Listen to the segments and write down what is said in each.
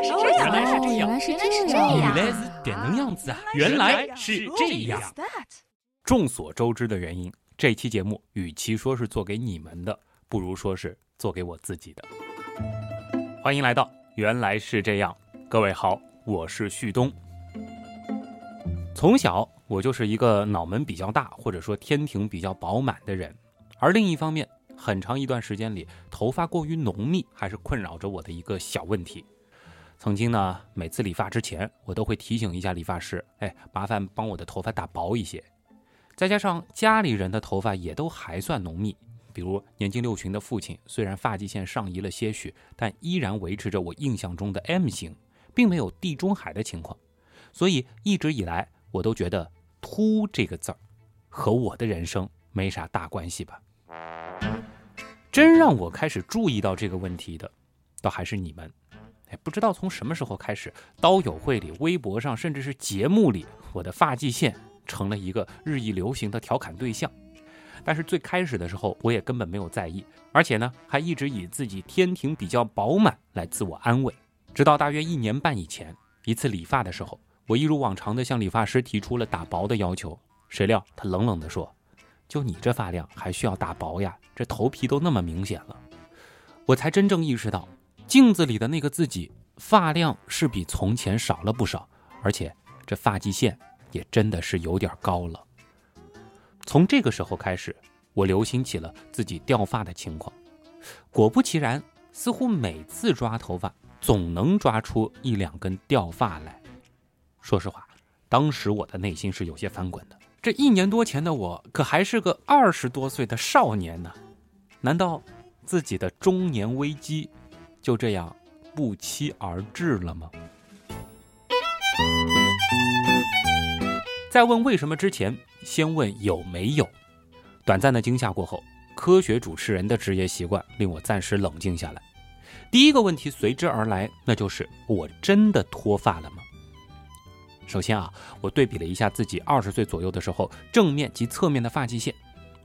来是这样，原来是这样，原来是这样，原来是点能样子啊！原来是这样。众所周知的原因，这期节目与其说是做给你们的，不如说是做给我自己的。欢迎来到原来是这样，各位好，我是旭东。从小我就是一个脑门比较大，或者说天庭比较饱满的人，而另一方面，很长一段时间里，头发过于浓密，还是困扰着我的一个小问题。曾经呢，每次理发之前，我都会提醒一下理发师：“哎，麻烦帮我的头发打薄一些。”再加上家里人的头发也都还算浓密，比如年近六旬的父亲，虽然发际线上移了些许，但依然维持着我印象中的 M 型，并没有地中海的情况。所以一直以来，我都觉得“秃”这个字儿和我的人生没啥大关系吧。真让我开始注意到这个问题的，倒还是你们。哎，不知道从什么时候开始，刀友会里、微博上，甚至是节目里，我的发际线成了一个日益流行的调侃对象。但是最开始的时候，我也根本没有在意，而且呢，还一直以自己天庭比较饱满来自我安慰。直到大约一年半以前，一次理发的时候，我一如往常的向理发师提出了打薄的要求，谁料他冷冷地说：“就你这发量，还需要打薄呀？这头皮都那么明显了。”我才真正意识到。镜子里的那个自己，发量是比从前少了不少，而且这发际线也真的是有点高了。从这个时候开始，我留心起了自己掉发的情况。果不其然，似乎每次抓头发，总能抓出一两根掉发来。说实话，当时我的内心是有些翻滚的。这一年多前的我，可还是个二十多岁的少年呢。难道自己的中年危机？就这样不期而至了吗？在问为什么之前，先问有没有。短暂的惊吓过后，科学主持人的职业习惯令我暂时冷静下来。第一个问题随之而来，那就是我真的脱发了吗？首先啊，我对比了一下自己二十岁左右的时候正面及侧面的发际线，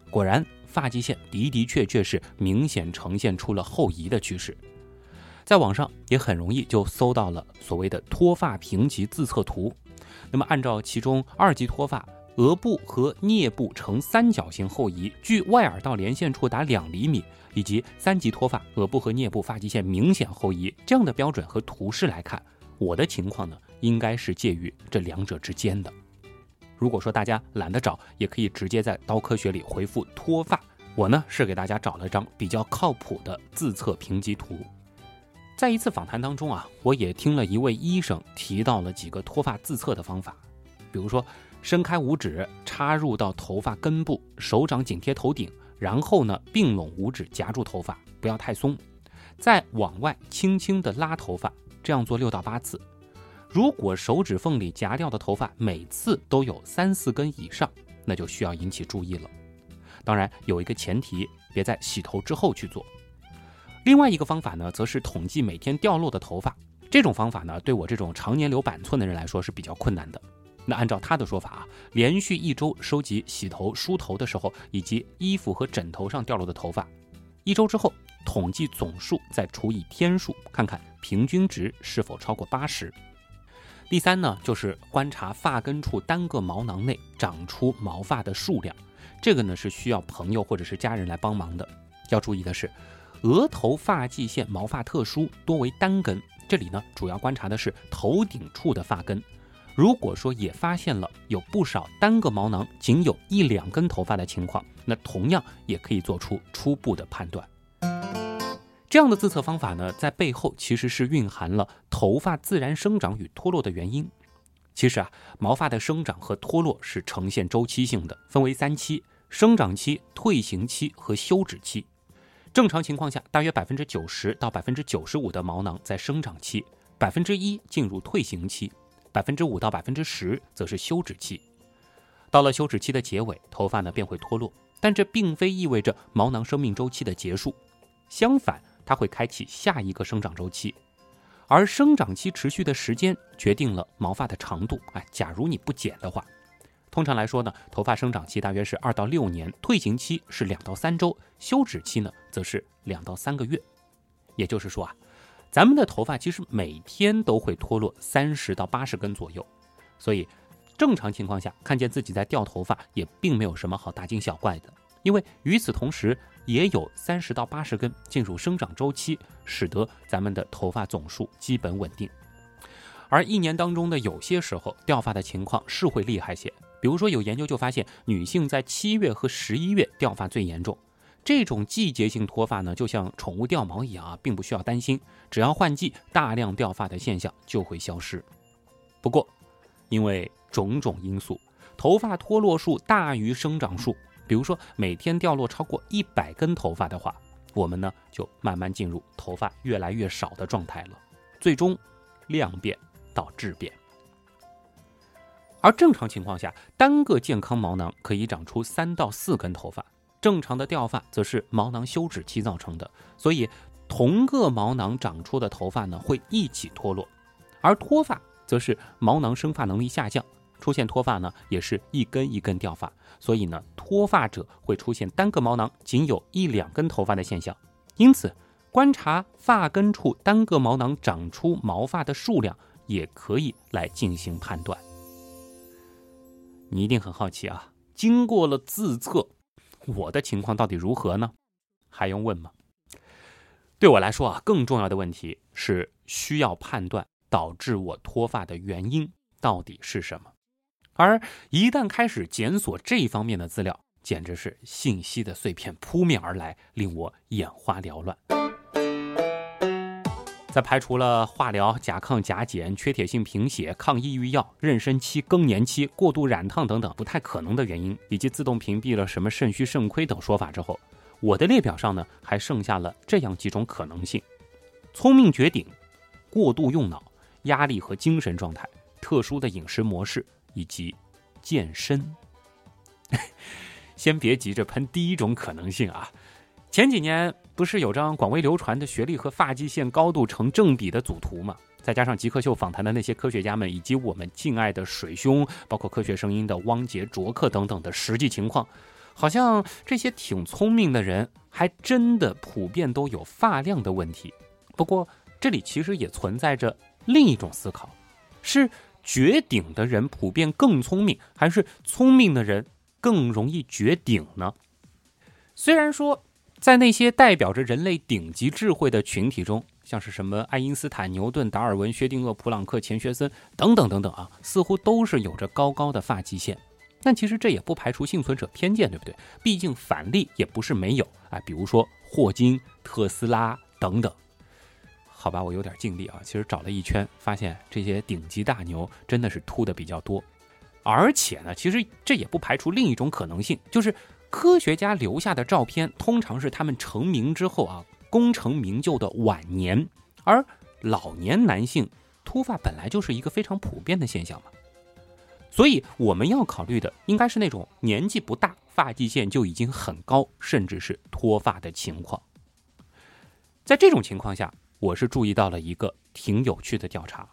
果然发际线的的确确是明显呈现出了后移的趋势。在网上也很容易就搜到了所谓的脱发评级自测图。那么，按照其中二级脱发，额部和颞部呈三角形后移，距外耳道连线处达两厘米，以及三级脱发，额部和颞部发际线明显后移这样的标准和图示来看，我的情况呢，应该是介于这两者之间的。如果说大家懒得找，也可以直接在刀科学里回复脱发，我呢是给大家找了张比较靠谱的自测评级图。在一次访谈当中啊，我也听了一位医生提到了几个脱发自测的方法，比如说伸开五指插入到头发根部，手掌紧贴头顶，然后呢并拢五指夹住头发，不要太松，再往外轻轻的拉头发，这样做六到八次。如果手指缝里夹掉的头发每次都有三四根以上，那就需要引起注意了。当然有一个前提，别在洗头之后去做。另外一个方法呢，则是统计每天掉落的头发。这种方法呢，对我这种常年留板寸的人来说是比较困难的。那按照他的说法啊，连续一周收集洗头、梳头的时候，以及衣服和枕头上掉落的头发，一周之后统计总数，再除以天数，看看平均值是否超过八十。第三呢，就是观察发根处单个毛囊内长出毛发的数量。这个呢是需要朋友或者是家人来帮忙的。要注意的是。额头发际线毛发特殊，多为单根。这里呢，主要观察的是头顶处的发根。如果说也发现了有不少单个毛囊仅有一两根头发的情况，那同样也可以做出初步的判断。这样的自测方法呢，在背后其实是蕴含了头发自然生长与脱落的原因。其实啊，毛发的生长和脱落是呈现周期性的，分为三期：生长期、退行期和休止期。正常情况下，大约百分之九十到百分之九十五的毛囊在生长期，百分之一进入退行期，百分之五到百分之十则是休止期。到了休止期的结尾，头发呢便会脱落，但这并非意味着毛囊生命周期的结束，相反，它会开启下一个生长周期。而生长期持续的时间决定了毛发的长度。哎，假如你不剪的话。通常来说呢，头发生长期大约是二到六年，退行期是两到三周，休止期呢则是两到三个月。也就是说啊，咱们的头发其实每天都会脱落三十到八十根左右，所以正常情况下看见自己在掉头发也并没有什么好大惊小怪的，因为与此同时也有三十到八十根进入生长周期，使得咱们的头发总数基本稳定。而一年当中的有些时候掉发的情况是会厉害些，比如说有研究就发现女性在七月和十一月掉发最严重。这种季节性脱发呢，就像宠物掉毛一样啊，并不需要担心，只要换季，大量掉发的现象就会消失。不过，因为种种因素，头发脱落数大于生长数，比如说每天掉落超过一百根头发的话，我们呢就慢慢进入头发越来越少的状态了，最终量变到质变。而正常情况下，单个健康毛囊可以长出三到四根头发。正常的掉发则是毛囊休止期造成的，所以同个毛囊长出的头发呢会一起脱落，而脱发则是毛囊生发能力下降，出现脱发呢也是一根一根掉发，所以呢脱发者会出现单个毛囊仅有一两根头发的现象。因此，观察发根处单个毛囊长出毛发的数量，也可以来进行判断。你一定很好奇啊，经过了自测。我的情况到底如何呢？还用问吗？对我来说啊，更重要的问题是需要判断导致我脱发的原因到底是什么。而一旦开始检索这方面的资料，简直是信息的碎片扑面而来，令我眼花缭乱。在排除了化疗、甲亢、甲减、缺铁性贫血、抗抑郁药、妊娠期、更年期、过度染烫等等不太可能的原因，以及自动屏蔽了什么肾虚肾亏等说法之后，我的列表上呢还剩下了这样几种可能性：聪明绝顶、过度用脑、压力和精神状态、特殊的饮食模式以及健身。先别急着喷第一种可能性啊。前几年不是有张广为流传的学历和发际线高度成正比的组图吗？再加上极客秀访谈的那些科学家们，以及我们敬爱的水兄，包括科学声音的汪杰、卓克等等的实际情况，好像这些挺聪明的人还真的普遍都有发量的问题。不过这里其实也存在着另一种思考：是绝顶的人普遍更聪明，还是聪明的人更容易绝顶呢？虽然说。在那些代表着人类顶级智慧的群体中，像是什么爱因斯坦、牛顿、达尔文、薛定谔、普朗克、钱学森等等等等啊，似乎都是有着高高的发际线。但其实这也不排除幸存者偏见，对不对？毕竟反例也不是没有啊，比如说霍金、特斯拉等等。好吧，我有点尽力啊，其实找了一圈，发现这些顶级大牛真的是秃的比较多。而且呢，其实这也不排除另一种可能性，就是。科学家留下的照片通常是他们成名之后啊，功成名就的晚年，而老年男性秃发本来就是一个非常普遍的现象嘛，所以我们要考虑的应该是那种年纪不大，发际线就已经很高，甚至是脱发的情况。在这种情况下，我是注意到了一个挺有趣的调查，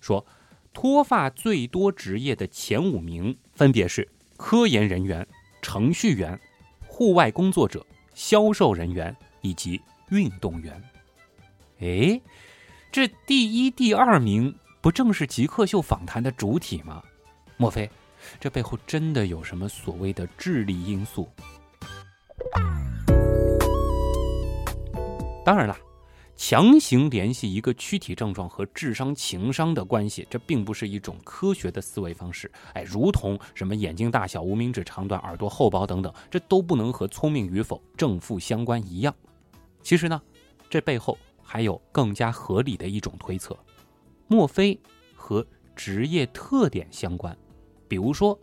说脱发最多职业的前五名分别是科研人员。程序员、户外工作者、销售人员以及运动员。哎，这第一、第二名不正是极客秀访谈的主体吗？莫非这背后真的有什么所谓的智力因素？当然了。强行联系一个躯体症状和智商情商的关系，这并不是一种科学的思维方式。哎，如同什么眼睛大小、无名指长短、耳朵厚薄等等，这都不能和聪明与否正负相关一样。其实呢，这背后还有更加合理的一种推测：莫非和职业特点相关？比如说，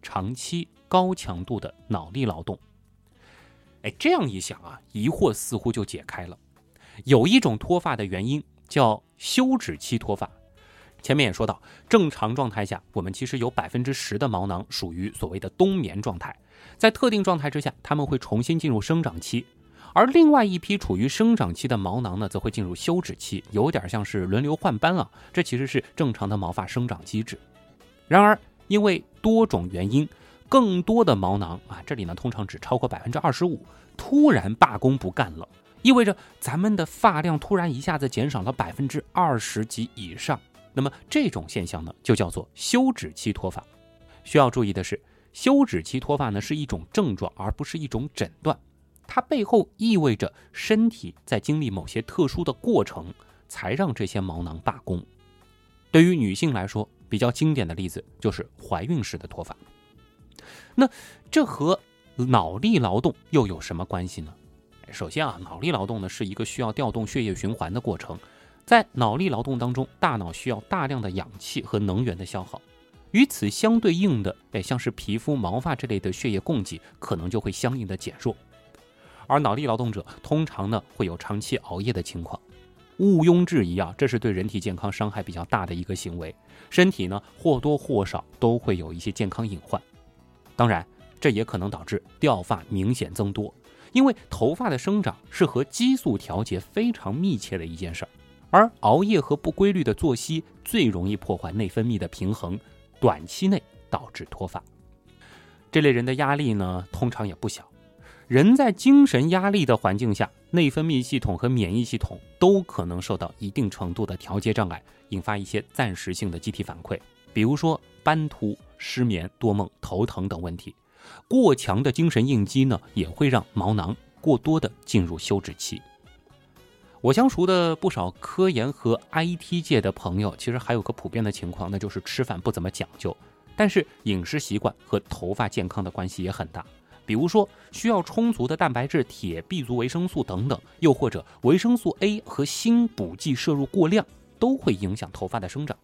长期高强度的脑力劳动。哎，这样一想啊，疑惑似乎就解开了。有一种脱发的原因叫休止期脱发。前面也说到，正常状态下，我们其实有百分之十的毛囊属于所谓的冬眠状态，在特定状态之下，它们会重新进入生长期，而另外一批处于生长期的毛囊呢，则会进入休止期，有点像是轮流换班啊。这其实是正常的毛发生长机制。然而，因为多种原因，更多的毛囊啊，这里呢通常只超过百分之二十五，突然罢工不干了。意味着咱们的发量突然一下子减少了百分之二十及以上。那么这种现象呢，就叫做休止期脱发。需要注意的是，休止期脱发呢是一种症状，而不是一种诊断。它背后意味着身体在经历某些特殊的过程，才让这些毛囊罢工。对于女性来说，比较经典的例子就是怀孕时的脱发。那这和脑力劳动又有什么关系呢？首先啊，脑力劳动呢是一个需要调动血液循环的过程，在脑力劳动当中，大脑需要大量的氧气和能源的消耗，与此相对应的，哎，像是皮肤、毛发这类的血液供给可能就会相应的减弱。而脑力劳动者通常呢会有长期熬夜的情况。毋庸置疑啊，这是对人体健康伤害比较大的一个行为，身体呢或多或少都会有一些健康隐患。当然，这也可能导致掉发明显增多，因为头发的生长是和激素调节非常密切的一件事儿，而熬夜和不规律的作息最容易破坏内分泌的平衡，短期内导致脱发。这类人的压力呢，通常也不小。人在精神压力的环境下，内分泌系统和免疫系统都可能受到一定程度的调节障碍，引发一些暂时性的机体反馈，比如说斑秃、失眠、多梦、头疼等问题。过强的精神应激呢，也会让毛囊过多的进入休止期。我相熟的不少科研和 IT 界的朋友，其实还有个普遍的情况，那就是吃饭不怎么讲究，但是饮食习惯和头发健康的关系也很大。比如说，需要充足的蛋白质、铁、B 族维生素等等，又或者维生素 A 和锌补剂摄入过量，都会影响头发的生长。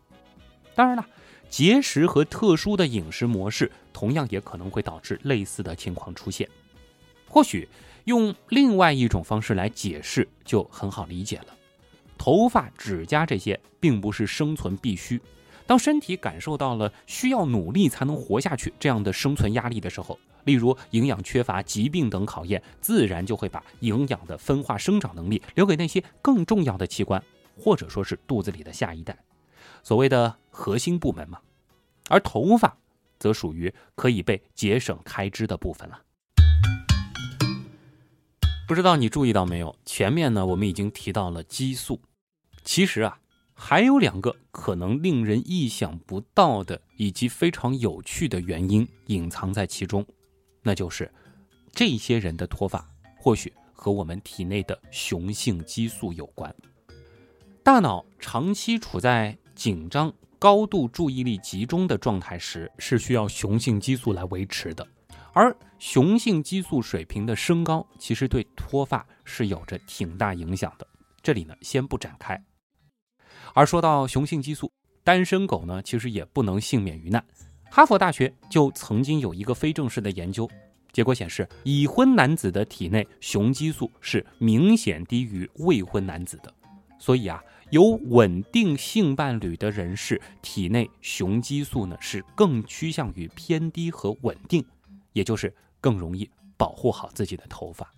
当然了，节食和特殊的饮食模式同样也可能会导致类似的情况出现。或许用另外一种方式来解释就很好理解了：头发、指甲这些并不是生存必须。当身体感受到了需要努力才能活下去这样的生存压力的时候，例如营养缺乏、疾病等考验，自然就会把营养的分化生长能力留给那些更重要的器官，或者说是肚子里的下一代，所谓的核心部门嘛。而头发，则属于可以被节省开支的部分了。不知道你注意到没有？前面呢，我们已经提到了激素，其实啊。还有两个可能令人意想不到的以及非常有趣的原因隐藏在其中，那就是这些人的脱发或许和我们体内的雄性激素有关。大脑长期处在紧张、高度注意力集中的状态时，是需要雄性激素来维持的，而雄性激素水平的升高，其实对脱发是有着挺大影响的。这里呢，先不展开。而说到雄性激素，单身狗呢其实也不能幸免于难。哈佛大学就曾经有一个非正式的研究，结果显示，已婚男子的体内雄激素是明显低于未婚男子的。所以啊，有稳定性伴侣的人士体内雄激素呢是更趋向于偏低和稳定，也就是更容易保护好自己的头发。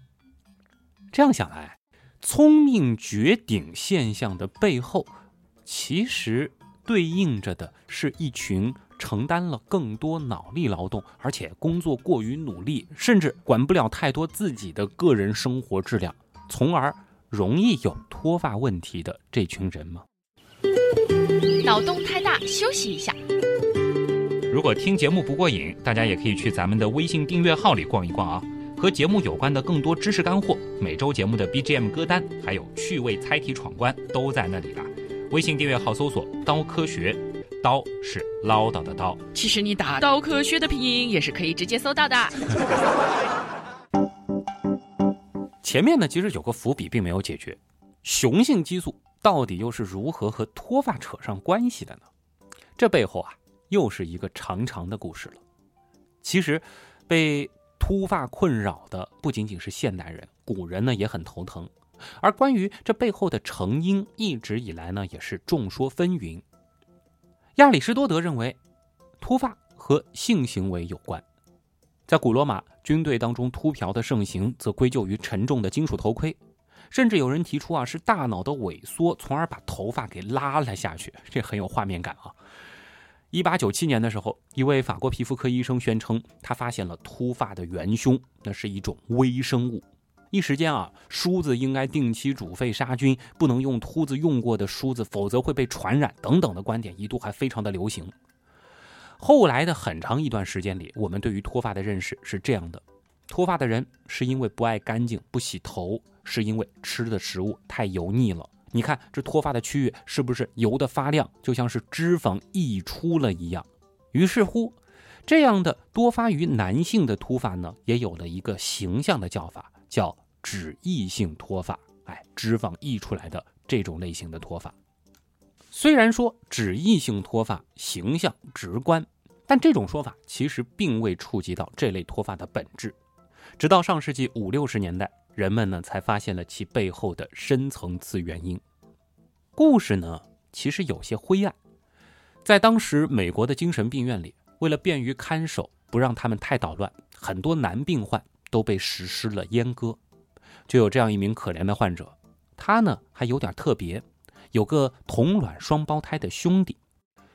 这样想来，聪明绝顶现象的背后。其实对应着的是一群承担了更多脑力劳动，而且工作过于努力，甚至管不了太多自己的个人生活质量，从而容易有脱发问题的这群人吗？脑洞太大，休息一下。如果听节目不过瘾，大家也可以去咱们的微信订阅号里逛一逛啊，和节目有关的更多知识干货、每周节目的 BGM 歌单，还有趣味猜题闯关都在那里啦。微信订阅号搜索“刀科学”，刀是唠叨的刀。其实你打“刀科学”的拼音也是可以直接搜到的。前面呢，其实有个伏笔并没有解决，雄性激素到底又是如何和脱发扯上关系的呢？这背后啊，又是一个长长的故事了。其实，被秃发困扰的不仅仅是现代人，古人呢也很头疼。而关于这背后的成因，一直以来呢也是众说纷纭。亚里士多德认为，秃发和性行为有关。在古罗马军队当中，秃瓢的盛行则归咎于沉重的金属头盔，甚至有人提出啊是大脑的萎缩，从而把头发给拉了下去。这很有画面感啊！一八九七年的时候，一位法国皮肤科医生宣称，他发现了秃发的元凶，那是一种微生物。一时间啊，梳子应该定期煮沸杀菌，不能用秃子用过的梳子，否则会被传染等等的观点，一度还非常的流行。后来的很长一段时间里，我们对于脱发的认识是这样的：脱发的人是因为不爱干净、不洗头，是因为吃的食物太油腻了。你看这脱发的区域是不是油的发亮，就像是脂肪溢出了一样？于是乎，这样的多发于男性的脱发呢，也有了一个形象的叫法，叫脂溢性脱发。哎，脂肪溢出来的这种类型的脱发。虽然说脂溢性脱发形象直观，但这种说法其实并未触及到这类脱发的本质。直到上世纪五六十年代，人们呢才发现了其背后的深层次原因。故事呢其实有些灰暗。在当时美国的精神病院里，为了便于看守，不让他们太捣乱，很多男病患都被实施了阉割。就有这样一名可怜的患者，他呢还有点特别。有个同卵双胞胎的兄弟，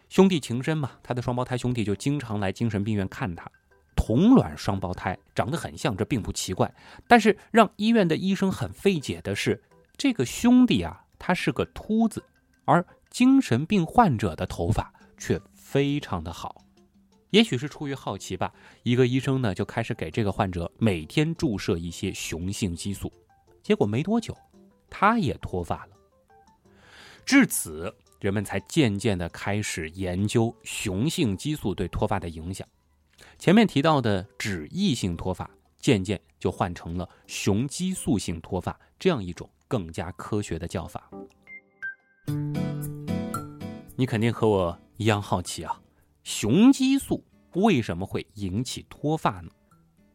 兄弟情深嘛，他的双胞胎兄弟就经常来精神病院看他。同卵双胞胎长得很像，这并不奇怪。但是让医院的医生很费解的是，这个兄弟啊，他是个秃子，而精神病患者的头发却非常的好。也许是出于好奇吧，一个医生呢就开始给这个患者每天注射一些雄性激素，结果没多久，他也脱发了。至此，人们才渐渐地开始研究雄性激素对脱发的影响。前面提到的脂溢性脱发，渐渐就换成了雄激素性脱发这样一种更加科学的叫法。你肯定和我一样好奇啊，雄激素为什么会引起脱发呢？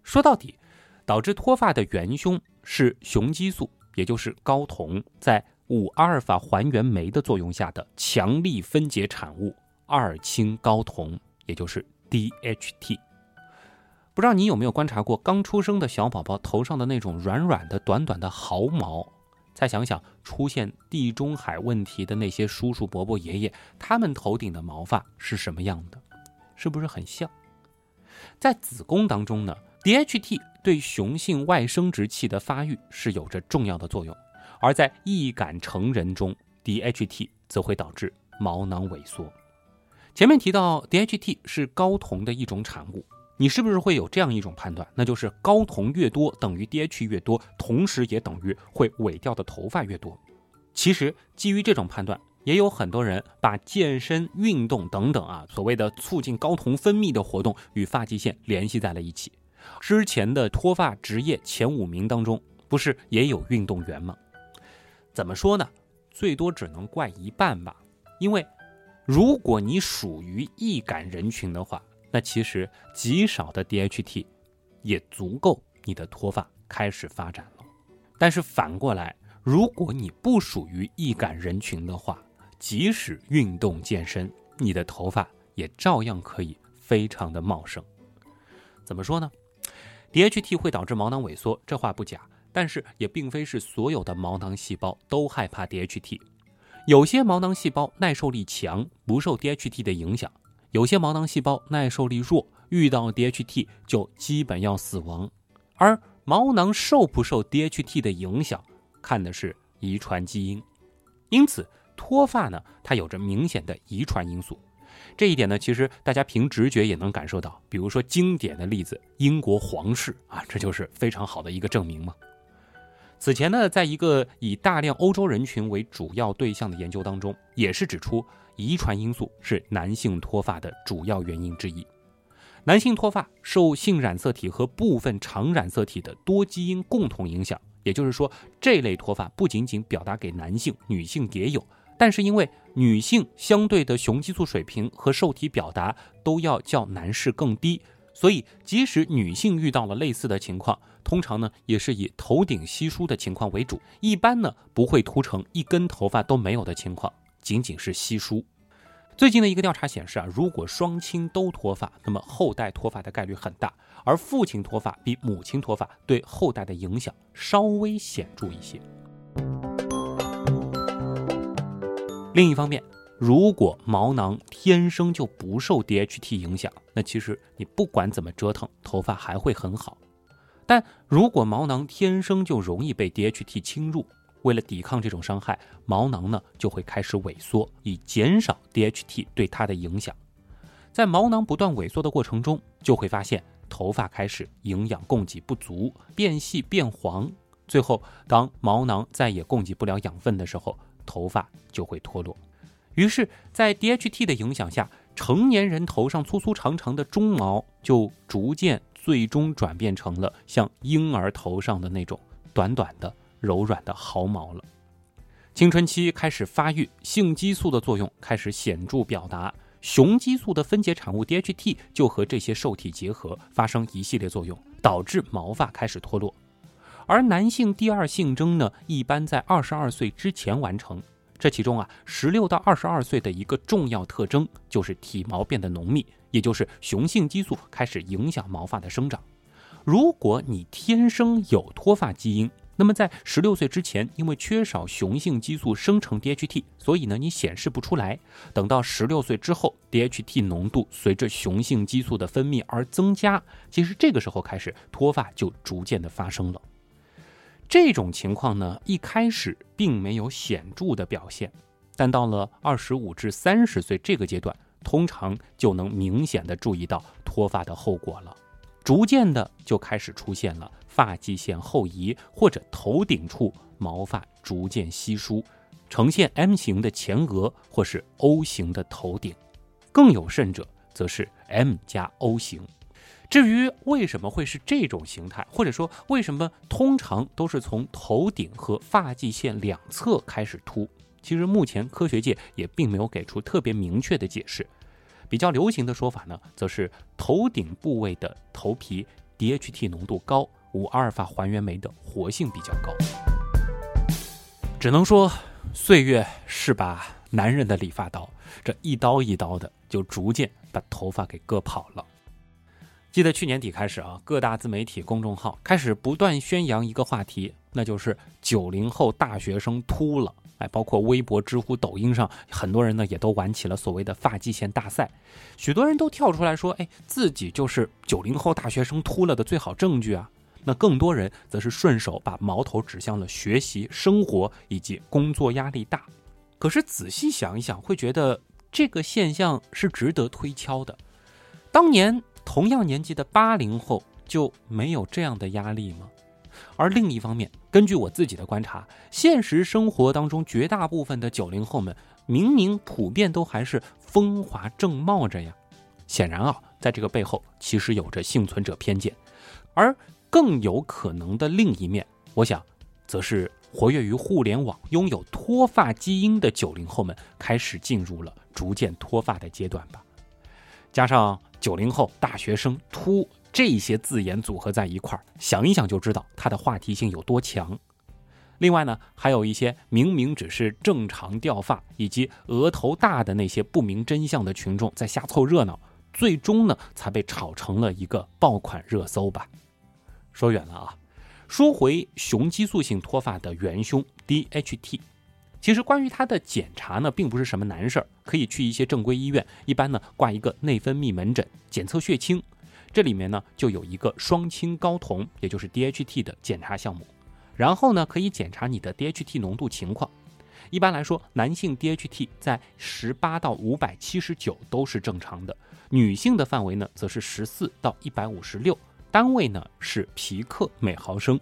说到底，导致脱发的元凶是雄激素，也就是睾酮在。五阿尔法还原酶的作用下的强力分解产物二氢睾酮，也就是 DHT。不知道你有没有观察过刚出生的小宝宝头上的那种软软的、短短的毫毛？再想想出现地中海问题的那些叔叔伯伯、爷爷，他们头顶的毛发是什么样的？是不是很像？在子宫当中呢，DHT 对雄性外生殖器的发育是有着重要的作用。而在易感成人中，DHT 则会导致毛囊萎缩。前面提到 DHT 是睾酮的一种产物，你是不是会有这样一种判断？那就是睾酮越多等于 DHT 越多，同时也等于会萎掉的头发越多。其实基于这种判断，也有很多人把健身、运动等等啊所谓的促进睾酮分泌的活动与发际线联系在了一起。之前的脱发职业前五名当中，不是也有运动员吗？怎么说呢？最多只能怪一半吧。因为如果你属于易感人群的话，那其实极少的 DHT 也足够你的脱发开始发展了。但是反过来，如果你不属于易感人群的话，即使运动健身，你的头发也照样可以非常的茂盛。怎么说呢？DHT 会导致毛囊萎缩，这话不假。但是也并非是所有的毛囊细胞都害怕 DHT，有些毛囊细胞耐受力强，不受 DHT 的影响；有些毛囊细胞耐受力弱，遇到 DHT 就基本要死亡。而毛囊受不受 DHT 的影响，看的是遗传基因。因此，脱发呢，它有着明显的遗传因素。这一点呢，其实大家凭直觉也能感受到。比如说经典的例子，英国皇室啊，这就是非常好的一个证明嘛。此前呢，在一个以大量欧洲人群为主要对象的研究当中，也是指出遗传因素是男性脱发的主要原因之一。男性脱发受性染色体和部分常染色体的多基因共同影响，也就是说，这类脱发不仅仅表达给男性，女性也有。但是因为女性相对的雄激素水平和受体表达都要较男士更低。所以，即使女性遇到了类似的情况，通常呢也是以头顶稀疏的情况为主，一般呢不会秃成一根头发都没有的情况，仅仅是稀疏。最近的一个调查显示啊，如果双亲都脱发，那么后代脱发的概率很大，而父亲脱发比母亲脱发对后代的影响稍微显著一些。另一方面。如果毛囊天生就不受 DHT 影响，那其实你不管怎么折腾，头发还会很好。但如果毛囊天生就容易被 DHT 侵入，为了抵抗这种伤害，毛囊呢就会开始萎缩，以减少 DHT 对它的影响。在毛囊不断萎缩的过程中，就会发现头发开始营养供给不足，变细变黄。最后，当毛囊再也供给不了养分的时候，头发就会脱落。于是，在 DHT 的影响下，成年人头上粗粗长长的中毛就逐渐最终转变成了像婴儿头上的那种短短的。柔软的毫毛了。青春期开始发育，性激素的作用开始显著表达，雄激素的分解产物 DHT 就和这些受体结合，发生一系列作用，导致毛发开始脱落。而男性第二性征呢，一般在二十二岁之前完成。这其中啊，十六到二十二岁的一个重要特征就是体毛变得浓密，也就是雄性激素开始影响毛发的生长。如果你天生有脱发基因，那么在十六岁之前，因为缺少雄性激素生成 DHT，所以呢你显示不出来。等到十六岁之后，DHT 浓度随着雄性激素的分泌而增加，其实这个时候开始脱发就逐渐的发生了。这种情况呢一开始并没有显著的表现，但到了二十五至三十岁这个阶段，通常就能明显的注意到脱发的后果了。逐渐的就开始出现了发际线后移，或者头顶处毛发逐渐稀疏，呈现 M 型的前额或是 O 型的头顶，更有甚者则是 M 加 O 型。至于为什么会是这种形态，或者说为什么通常都是从头顶和发际线两侧开始秃，其实目前科学界也并没有给出特别明确的解释。比较流行的说法呢，则是头顶部位的头皮 DHT 浓度高，五阿尔法还原酶的活性比较高。只能说，岁月是把男人的理发刀，这一刀一刀的，就逐渐把头发给割跑了。记得去年底开始啊，各大自媒体公众号开始不断宣扬一个话题，那就是九零后大学生秃了。哎，包括微博、知乎、抖音上，很多人呢也都玩起了所谓的发际线大赛，许多人都跳出来说：“哎，自己就是九零后大学生秃了的最好证据啊！”那更多人则是顺手把矛头指向了学习、生活以及工作压力大。可是仔细想一想，会觉得这个现象是值得推敲的。当年同样年纪的八零后就没有这样的压力吗？而另一方面，根据我自己的观察，现实生活当中绝大部分的九零后们，明明普遍都还是风华正茂着呀。显然啊，在这个背后其实有着幸存者偏见，而更有可能的另一面，我想，则是活跃于互联网、拥有脱发基因的九零后们开始进入了逐渐脱发的阶段吧。加上九零后大学生秃。这些字眼组合在一块儿，想一想就知道它的话题性有多强。另外呢，还有一些明明只是正常掉发以及额头大的那些不明真相的群众在瞎凑热闹，最终呢才被炒成了一个爆款热搜吧。说远了啊，说回雄激素性脱发的元凶 DHT，其实关于它的检查呢，并不是什么难事儿，可以去一些正规医院，一般呢挂一个内分泌门诊，检测血清。这里面呢就有一个双氢睾酮，也就是 DHT 的检查项目，然后呢可以检查你的 DHT 浓度情况。一般来说，男性 DHT 在十八到五百七十九都是正常的，女性的范围呢则是十四到一百五十六，单位呢是皮克每毫升。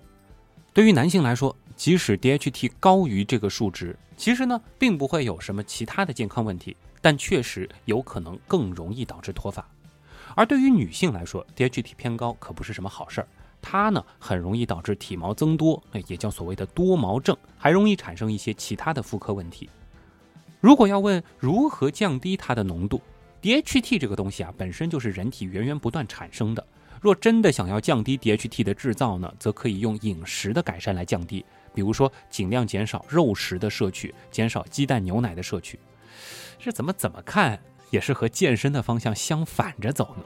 对于男性来说，即使 DHT 高于这个数值，其实呢并不会有什么其他的健康问题，但确实有可能更容易导致脱发。而对于女性来说，DHT 偏高可不是什么好事儿，它呢很容易导致体毛增多，那也叫所谓的多毛症，还容易产生一些其他的妇科问题。如果要问如何降低它的浓度，DHT 这个东西啊本身就是人体源源不断产生的。若真的想要降低 DHT 的制造呢，则可以用饮食的改善来降低，比如说尽量减少肉食的摄取，减少鸡蛋牛奶的摄取。这怎么怎么看？也是和健身的方向相反着走呢。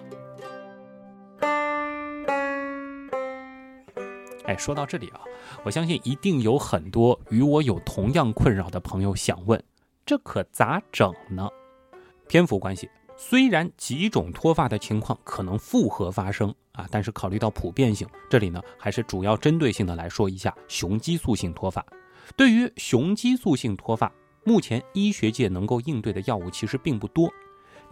哎，说到这里啊，我相信一定有很多与我有同样困扰的朋友想问：这可咋整呢？篇幅关系，虽然几种脱发的情况可能复合发生啊，但是考虑到普遍性，这里呢还是主要针对性的来说一下雄激素性脱发。对于雄激素性脱发，目前医学界能够应对的药物其实并不多。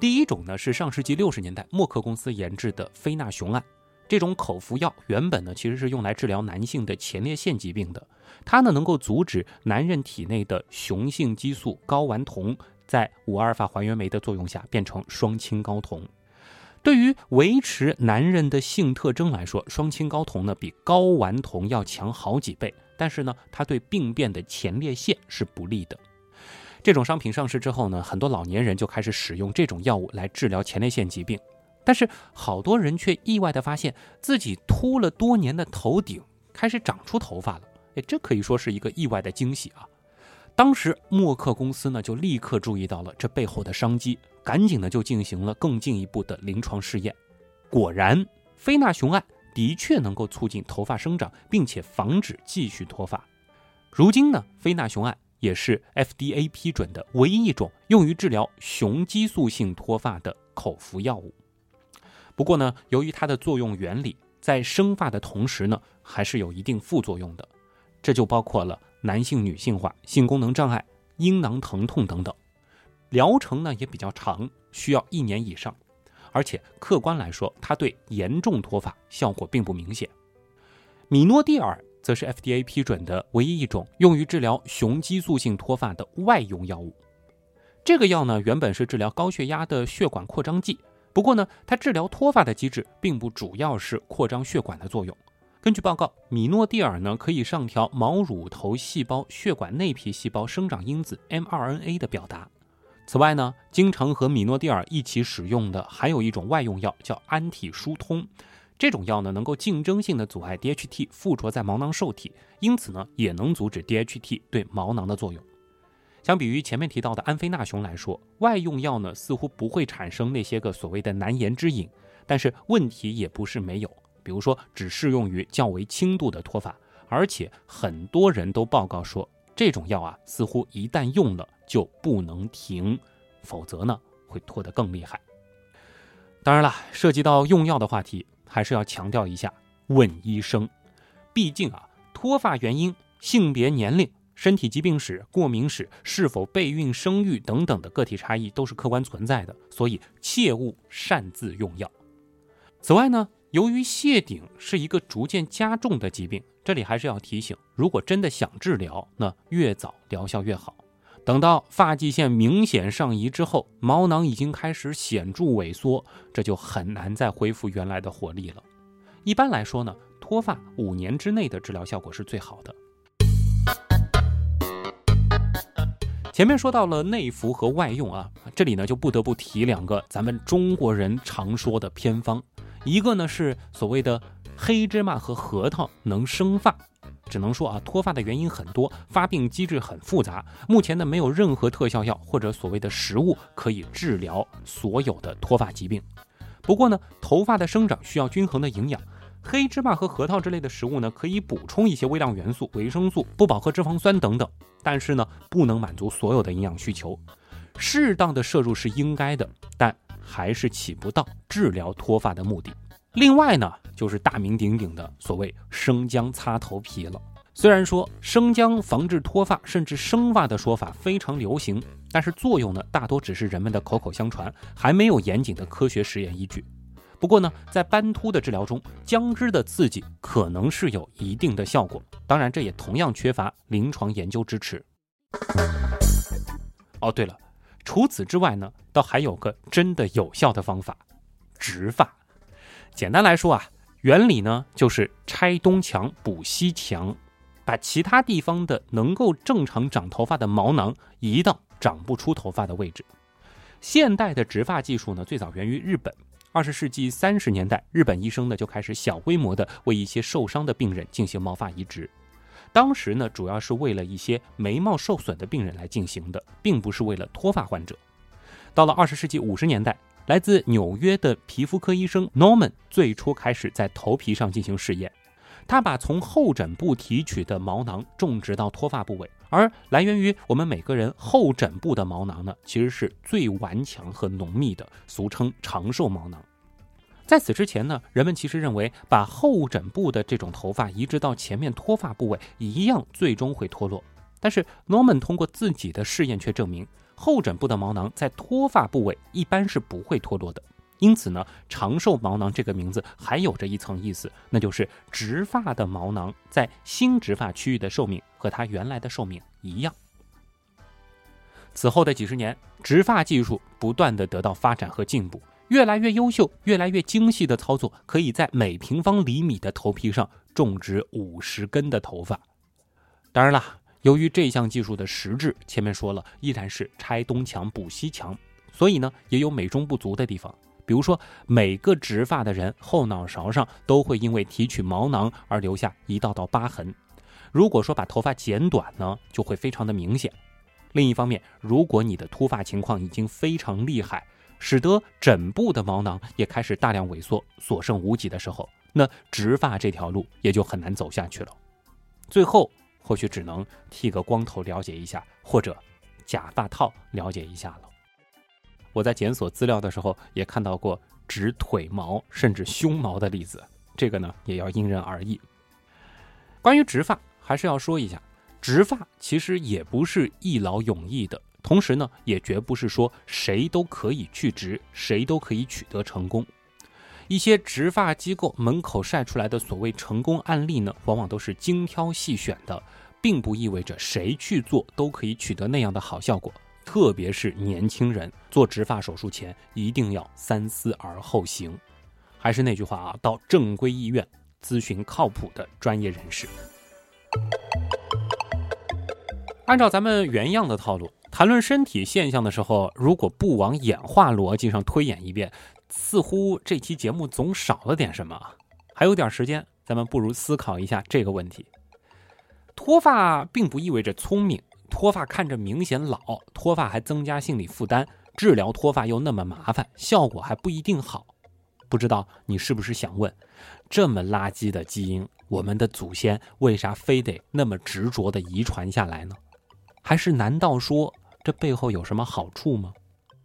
第一种呢是上世纪六十年代默克公司研制的非那雄胺，这种口服药原本呢其实是用来治疗男性的前列腺疾病的，它呢能够阻止男人体内的雄性激素睾丸酮。在五阿尔法还原酶的作用下，变成双氢睾酮。对于维持男人的性特征来说，双氢睾酮呢比睾丸酮要强好几倍。但是呢，它对病变的前列腺是不利的。这种商品上市之后呢，很多老年人就开始使用这种药物来治疗前列腺疾病。但是好多人却意外地发现自己秃了多年的头顶开始长出头发了。哎，这可以说是一个意外的惊喜啊！当时默克公司呢就立刻注意到了这背后的商机，赶紧呢就进行了更进一步的临床试验。果然，非那雄胺的确能够促进头发生长，并且防止继续脱发。如今呢，非那雄胺也是 FDA 批准的唯一一种用于治疗雄激素性脱发的口服药物。不过呢，由于它的作用原理在生发的同时呢，还是有一定副作用的，这就包括了。男性、女性化、性功能障碍、阴囊疼痛等等，疗程呢也比较长，需要一年以上，而且客观来说，它对严重脱发效果并不明显。米诺地尔则是 FDA 批准的唯一一种用于治疗雄激素性脱发的外用药物。这个药呢原本是治疗高血压的血管扩张剂，不过呢它治疗脱发的机制并不主要是扩张血管的作用。根据报告，米诺地尔呢可以上调毛乳头细胞血管内皮细胞生长因子 mRNA 的表达。此外呢，经常和米诺地尔一起使用的还有一种外用药叫安体疏通。这种药呢能够竞争性的阻碍 DHT 附着在毛囊受体，因此呢也能阻止 DHT 对毛囊的作用。相比于前面提到的安非那雄来说，外用药呢似乎不会产生那些个所谓的难言之隐，但是问题也不是没有。比如说，只适用于较为轻度的脱发，而且很多人都报告说，这种药啊，似乎一旦用了就不能停，否则呢，会脱得更厉害。当然了，涉及到用药的话题，还是要强调一下，问医生。毕竟啊，脱发原因、性别、年龄、身体疾病史、过敏史、是否备孕、生育等等的个体差异都是客观存在的，所以切勿擅自用药。此外呢，由于谢顶是一个逐渐加重的疾病，这里还是要提醒：如果真的想治疗，那越早疗效越好。等到发际线明显上移之后，毛囊已经开始显著萎缩，这就很难再恢复原来的活力了。一般来说呢，脱发五年之内的治疗效果是最好的。前面说到了内服和外用啊，这里呢就不得不提两个咱们中国人常说的偏方。一个呢是所谓的黑芝麻和核桃能生发，只能说啊脱发的原因很多，发病机制很复杂。目前呢没有任何特效药或者所谓的食物可以治疗所有的脱发疾病。不过呢头发的生长需要均衡的营养，黑芝麻和核桃之类的食物呢可以补充一些微量元素、维生素、不饱和脂肪酸等等，但是呢不能满足所有的营养需求，适当的摄入是应该的，但。还是起不到治疗脱发的目的。另外呢，就是大名鼎鼎的所谓生姜擦头皮了。虽然说生姜防治脱发甚至生发的说法非常流行，但是作用呢，大多只是人们的口口相传，还没有严谨的科学实验依据。不过呢，在斑秃的治疗中，姜汁的刺激可能是有一定的效果。当然，这也同样缺乏临床研究支持。哦，对了。除此之外呢，倒还有个真的有效的方法，植发。简单来说啊，原理呢就是拆东墙补西墙，把其他地方的能够正常长头发的毛囊移到长不出头发的位置。现代的植发技术呢，最早源于日本。二十世纪三十年代，日本医生呢就开始小规模的为一些受伤的病人进行毛发移植。当时呢，主要是为了一些眉毛受损的病人来进行的，并不是为了脱发患者。到了二十世纪五十年代，来自纽约的皮肤科医生 Norman 最初开始在头皮上进行试验。他把从后枕部提取的毛囊种植到脱发部位，而来源于我们每个人后枕部的毛囊呢，其实是最顽强和浓密的，俗称长寿毛囊。在此之前呢，人们其实认为把后枕部的这种头发移植到前面脱发部位，一样最终会脱落。但是 Norman 通过自己的试验却证明，后枕部的毛囊在脱发部位一般是不会脱落的。因此呢，长寿毛囊这个名字还有着一层意思，那就是植发的毛囊在新植发区域的寿命和它原来的寿命一样。此后的几十年，植发技术不断的得到发展和进步，越来越优秀、越来越精细的操作，可以在每平方厘米的头皮上种植五十根的头发。当然了，由于这项技术的实质，前面说了，依然是拆东墙补西墙，所以呢，也有美中不足的地方。比如说，每个植发的人后脑勺上都会因为提取毛囊而留下一道道疤痕。如果说把头发剪短呢，就会非常的明显。另一方面，如果你的秃发情况已经非常厉害，使得枕部的毛囊也开始大量萎缩，所剩无几的时候，那植发这条路也就很难走下去了。最后，或许只能剃个光头了解一下，或者假发套了解一下了。我在检索资料的时候也看到过植腿毛甚至胸毛的例子，这个呢也要因人而异。关于植发，还是要说一下，植发其实也不是一劳永逸的，同时呢也绝不是说谁都可以去植，谁都可以取得成功。一些植发机构门口晒出来的所谓成功案例呢，往往都是精挑细选的，并不意味着谁去做都可以取得那样的好效果。特别是年轻人做植发手术前，一定要三思而后行。还是那句话啊，到正规医院咨询靠谱的专业人士。按照咱们原样的套路，谈论身体现象的时候，如果不往演化逻辑上推演一遍，似乎这期节目总少了点什么。还有点时间，咱们不如思考一下这个问题：脱发并不意味着聪明。脱发看着明显老，脱发还增加心理负担，治疗脱发又那么麻烦，效果还不一定好。不知道你是不是想问，这么垃圾的基因，我们的祖先为啥非得那么执着的遗传下来呢？还是难道说这背后有什么好处吗？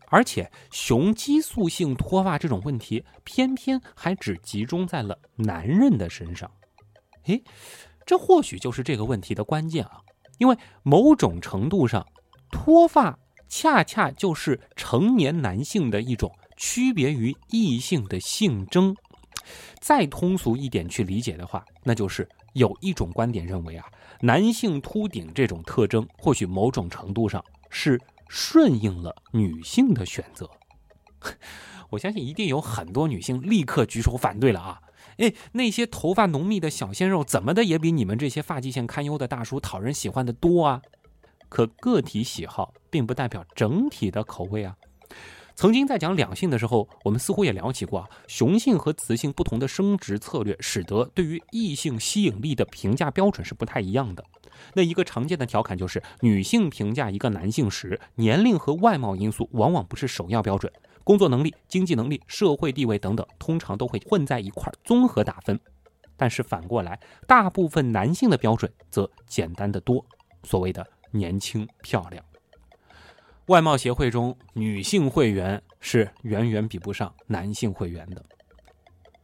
而且雄激素性脱发这种问题，偏偏还只集中在了男人的身上。诶，这或许就是这个问题的关键啊。因为某种程度上，脱发恰恰就是成年男性的一种区别于异性的性征。再通俗一点去理解的话，那就是有一种观点认为啊，男性秃顶这种特征，或许某种程度上是顺应了女性的选择。我相信一定有很多女性立刻举手反对了啊。哎，那些头发浓密的小鲜肉，怎么的也比你们这些发际线堪忧的大叔讨人喜欢的多啊！可个体喜好并不代表整体的口味啊。曾经在讲两性的时候，我们似乎也聊起过，雄性和雌性不同的生殖策略，使得对于异性吸引力的评价标准是不太一样的。那一个常见的调侃就是，女性评价一个男性时，年龄和外貌因素往往不是首要标准。工作能力、经济能力、社会地位等等，通常都会混在一块儿综合打分。但是反过来，大部分男性的标准则简单的多，所谓的年轻漂亮。外貌协会中，女性会员是远远比不上男性会员的。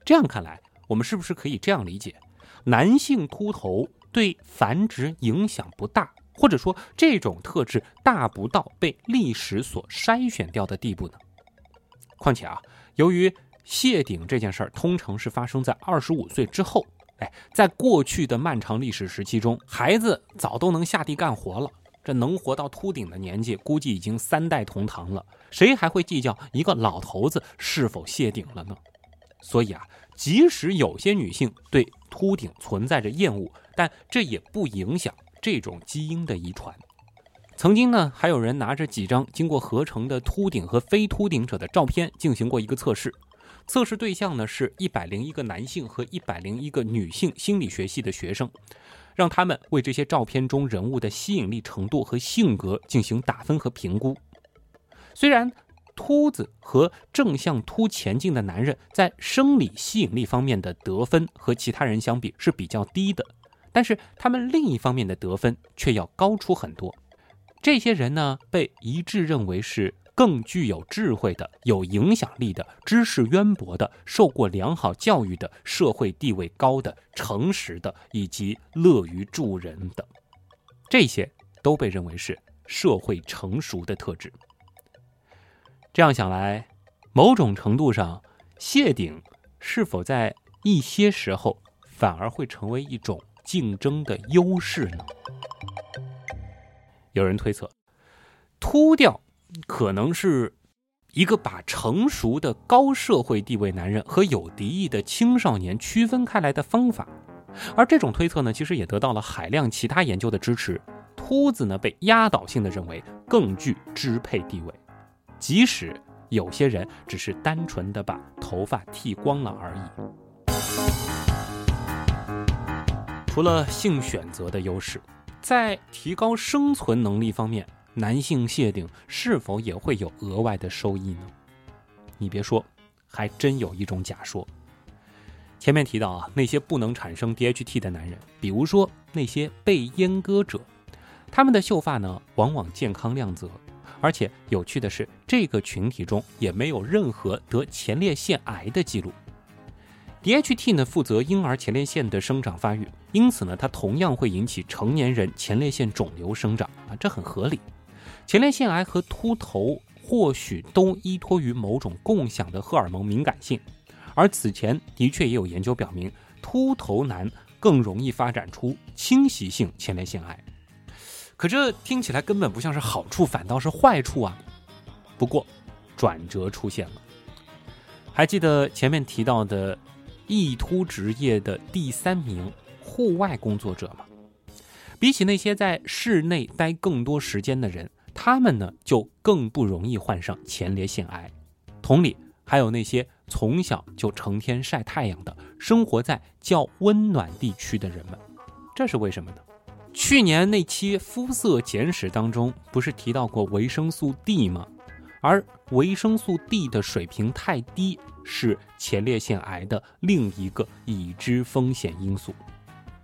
这样看来，我们是不是可以这样理解：男性秃头对繁殖影响不大，或者说这种特质大不到被历史所筛选掉的地步呢？况且啊，由于谢顶这件事儿通常是发生在二十五岁之后，哎，在过去的漫长历史时期中，孩子早都能下地干活了，这能活到秃顶的年纪，估计已经三代同堂了，谁还会计较一个老头子是否谢顶了呢？所以啊，即使有些女性对秃顶存在着厌恶，但这也不影响这种基因的遗传。曾经呢，还有人拿着几张经过合成的秃顶和非秃顶者的照片进行过一个测试。测试对象呢是一百零一个男性和一百零一个女性心理学系的学生，让他们为这些照片中人物的吸引力程度和性格进行打分和评估。虽然秃子和正向秃前进的男人在生理吸引力方面的得分和其他人相比是比较低的。但是他们另一方面的得分却要高出很多。这些人呢，被一致认为是更具有智慧的、有影响力的、知识渊博的、受过良好教育的、社会地位高的、诚实的，以及乐于助人的。这些都被认为是社会成熟的特质。这样想来，某种程度上，谢顶是否在一些时候反而会成为一种竞争的优势呢？有人推测，秃掉可能是一个把成熟的高社会地位男人和有敌意的青少年区分开来的方法。而这种推测呢，其实也得到了海量其他研究的支持。秃子呢，被压倒性的认为更具支配地位。即使有些人只是单纯的把头发剃光了而已。除了性选择的优势，在提高生存能力方面，男性谢顶是否也会有额外的收益呢？你别说，还真有一种假说。前面提到啊，那些不能产生 DHT 的男人，比如说那些被阉割者，他们的秀发呢，往往健康亮泽。而且有趣的是，这个群体中也没有任何得前列腺癌的记录。DHT 呢负责婴儿前列腺的生长发育，因此呢，它同样会引起成年人前列腺肿瘤生长啊，这很合理。前列腺癌和秃头或许都依托于某种共享的荷尔蒙敏感性，而此前的确也有研究表明，秃头男更容易发展出侵袭性前列腺癌。可这听起来根本不像是好处，反倒是坏处啊！不过，转折出现了。还记得前面提到的易秃职业的第三名户外工作者嘛？比起那些在室内待更多时间的人，他们呢就更不容易患上前列腺癌。同理，还有那些从小就成天晒太阳的、生活在较温暖地区的人们，这是为什么呢？去年那期肤色简史当中，不是提到过维生素 D 吗？而维生素 D 的水平太低，是前列腺癌的另一个已知风险因素。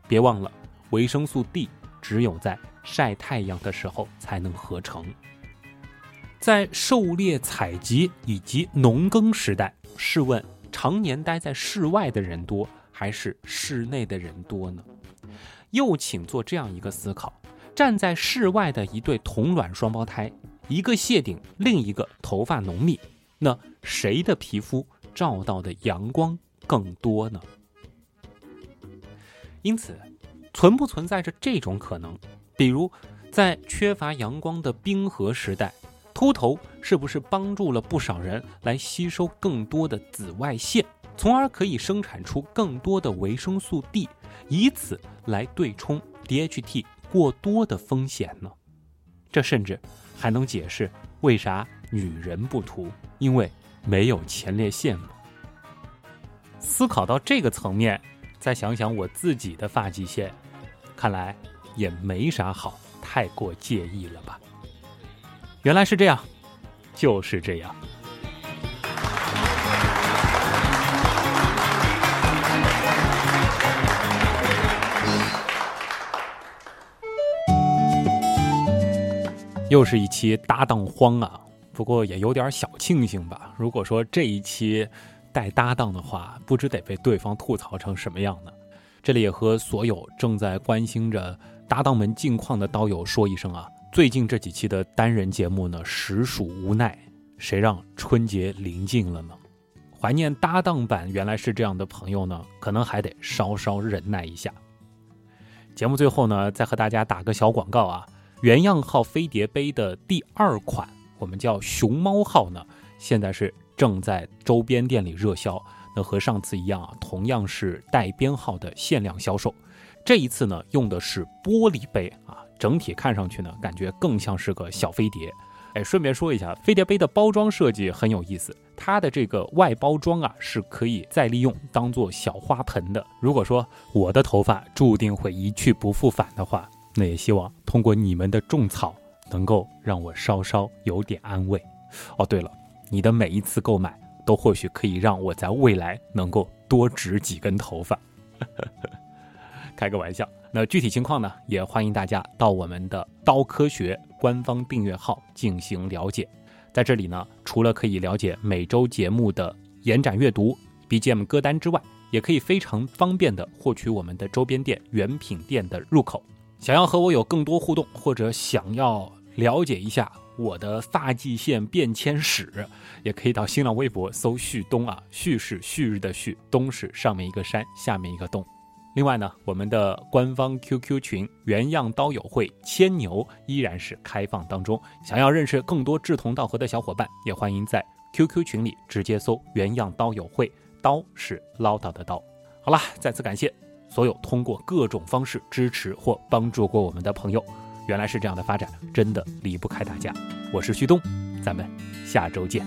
别忘了，维生素 D 只有在晒太阳的时候才能合成。在狩猎采集以及农耕时代，试问常年待在室外的人多，还是室内的人多呢？又请做这样一个思考：站在室外的一对同卵双胞胎，一个谢顶，另一个头发浓密，那谁的皮肤照到的阳光更多呢？因此，存不存在着这种可能？比如，在缺乏阳光的冰河时代，秃头是不是帮助了不少人来吸收更多的紫外线，从而可以生产出更多的维生素 D？以此来对冲 DHT 过多的风险呢？这甚至还能解释为啥女人不涂，因为没有前列腺吗？思考到这个层面，再想想我自己的发际线，看来也没啥好太过介意了吧？原来是这样，就是这样。又是一期搭档荒啊，不过也有点小庆幸吧。如果说这一期带搭档的话，不知得被对方吐槽成什么样呢？这里也和所有正在关心着搭档们近况的刀友说一声啊，最近这几期的单人节目呢，实属无奈。谁让春节临近了呢？怀念搭档版原来是这样的朋友呢，可能还得稍稍忍耐一下。节目最后呢，再和大家打个小广告啊。原样号飞碟杯的第二款，我们叫熊猫号呢，现在是正在周边店里热销。那和上次一样啊，同样是带编号的限量销售。这一次呢，用的是玻璃杯啊，整体看上去呢，感觉更像是个小飞碟。哎，顺便说一下，飞碟杯的包装设计很有意思，它的这个外包装啊，是可以再利用，当做小花盆的。如果说我的头发注定会一去不复返的话，那也希望通过你们的种草，能够让我稍稍有点安慰。哦，对了，你的每一次购买，都或许可以让我在未来能够多植几根头发。开个玩笑。那具体情况呢，也欢迎大家到我们的刀科学官方订阅号进行了解。在这里呢，除了可以了解每周节目的延展阅读、BGM 歌单之外，也可以非常方便的获取我们的周边店原品店的入口。想要和我有更多互动，或者想要了解一下我的发际线变迁史，也可以到新浪微博搜“旭东”啊，旭是旭日的旭，东是上面一个山，下面一个洞。另外呢，我们的官方 QQ 群“原样刀友会牵牛”依然是开放当中。想要认识更多志同道合的小伙伴，也欢迎在 QQ 群里直接搜“原样刀友会”，刀是唠叨的刀。好了，再次感谢所有通过各种方式支持或帮助过我们的朋友。原来是这样的发展，真的离不开大家。我是旭东，咱们下周见。